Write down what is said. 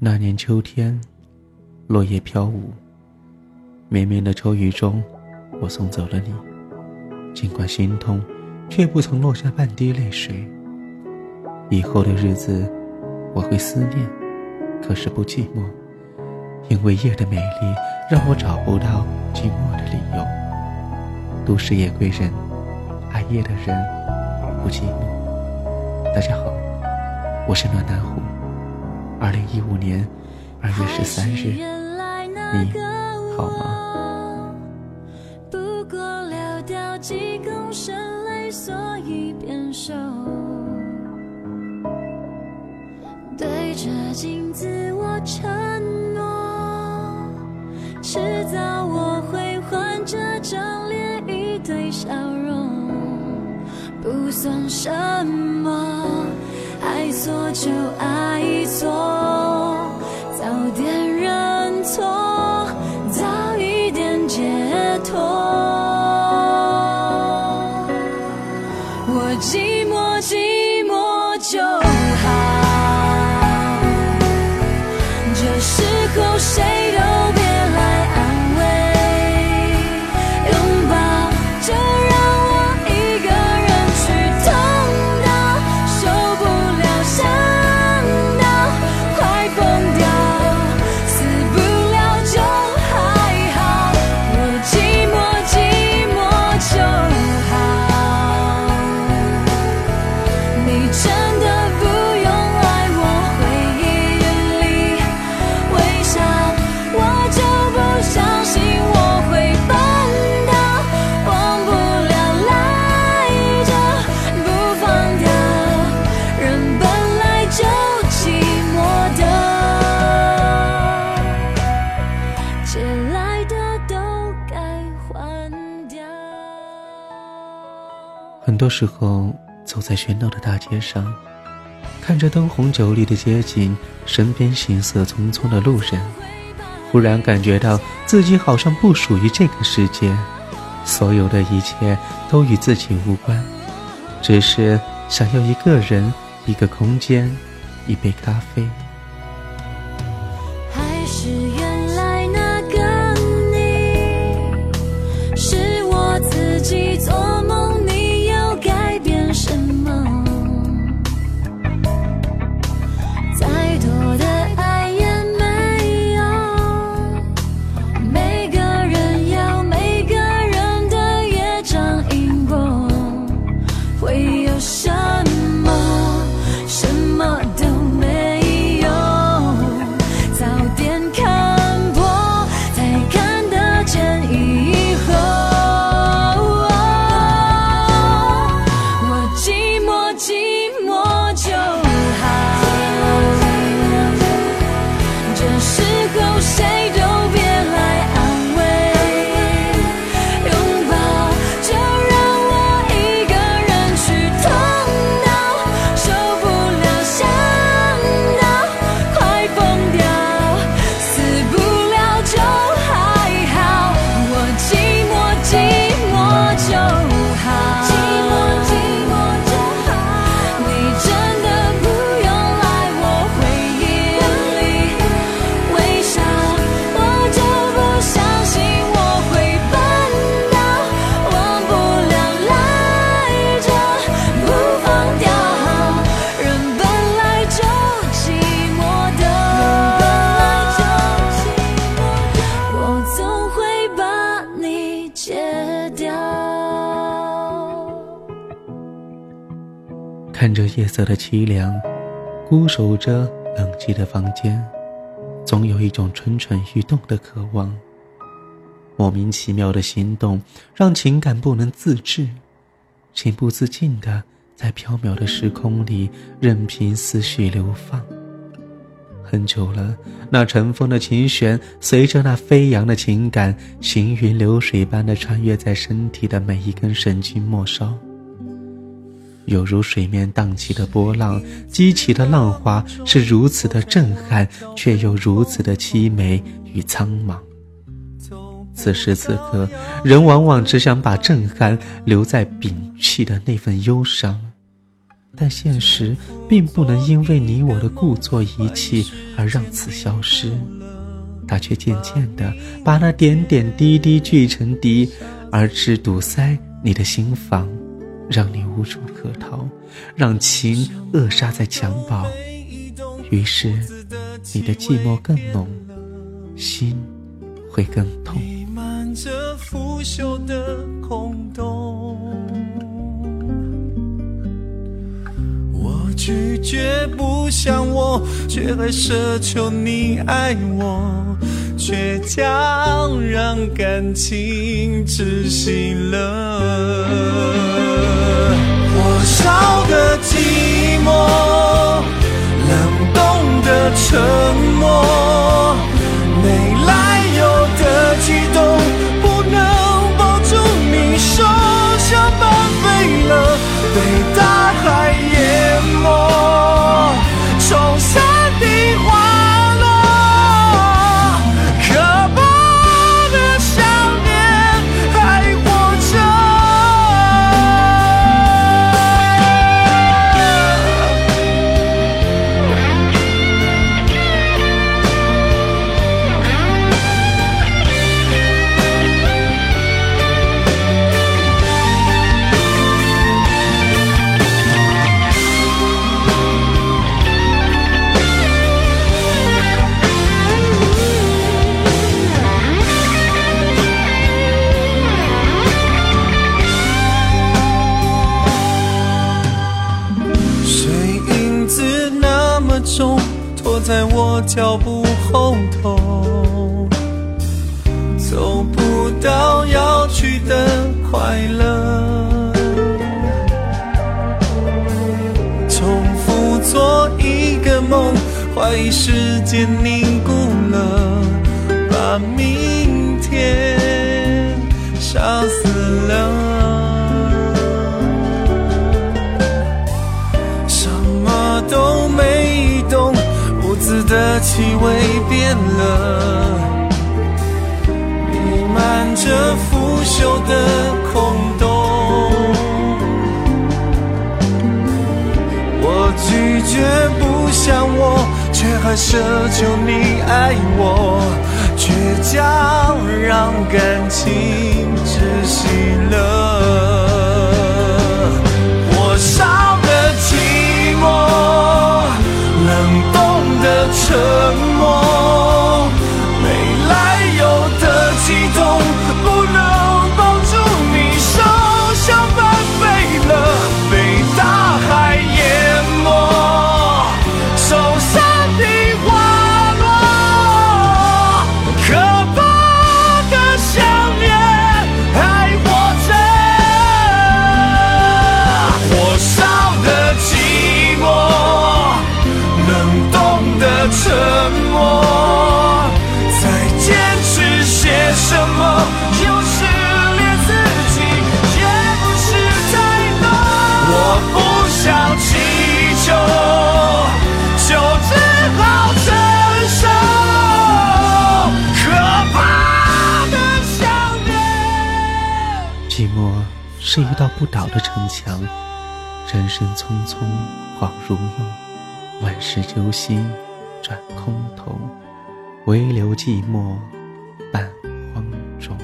那年秋天，落叶飘舞，绵绵的秋雨中，我送走了你。尽管心痛，却不曾落下半滴泪水。以后的日子，我会思念，可是不寂寞，因为夜的美丽让我找不到寂寞的理由。都市夜归人，爱夜的人不寂寞。大家好，我是暖南湖。二零一五年二月十三日，你好吗？不过流掉几公升泪，所以变瘦。对着镜子，我承诺，迟早我会换这张脸，一堆笑容，不算什么。爱错就爱错，早点认错，早一点解脱。我多时候，走在喧闹的大街上，看着灯红酒绿的街景，身边行色匆匆的路人，忽然感觉到自己好像不属于这个世界，所有的一切都与自己无关，只是想要一个人、一个空间、一杯咖啡。看着夜色的凄凉，孤守着冷寂的房间，总有一种蠢蠢欲动的渴望。莫名其妙的心动，让情感不能自制，情不自禁的在缥缈的时空里任凭思绪流放。很久了，那尘封的琴弦，随着那飞扬的情感，行云流水般的穿越在身体的每一根神经末梢。犹如水面荡起的波浪，激起的浪花是如此的震撼，却又如此的凄美与苍茫。此时此刻，人往往只想把震撼留在摒弃的那份忧伤，但现实并不能因为你我的故作遗弃而让此消失，它却渐渐地把那点点滴滴聚成滴，而只堵塞你的心房，让你无处可逃，让情扼杀在襁褓。于是，你的寂寞更浓，心会更痛。我拒绝不想我，却还奢求你爱我，倔强让感情窒息了。脚步后头，走不到要去的快乐，重复做一个梦，怀疑时间凝固了，把明天杀死。气味变了，弥漫着腐朽的空洞。我拒绝不想我，却还奢求你爱我，倔强让感情窒息了。是一道不倒的城墙，人生匆匆，恍如梦，万事揪心，转空头，唯留寂寞伴荒冢。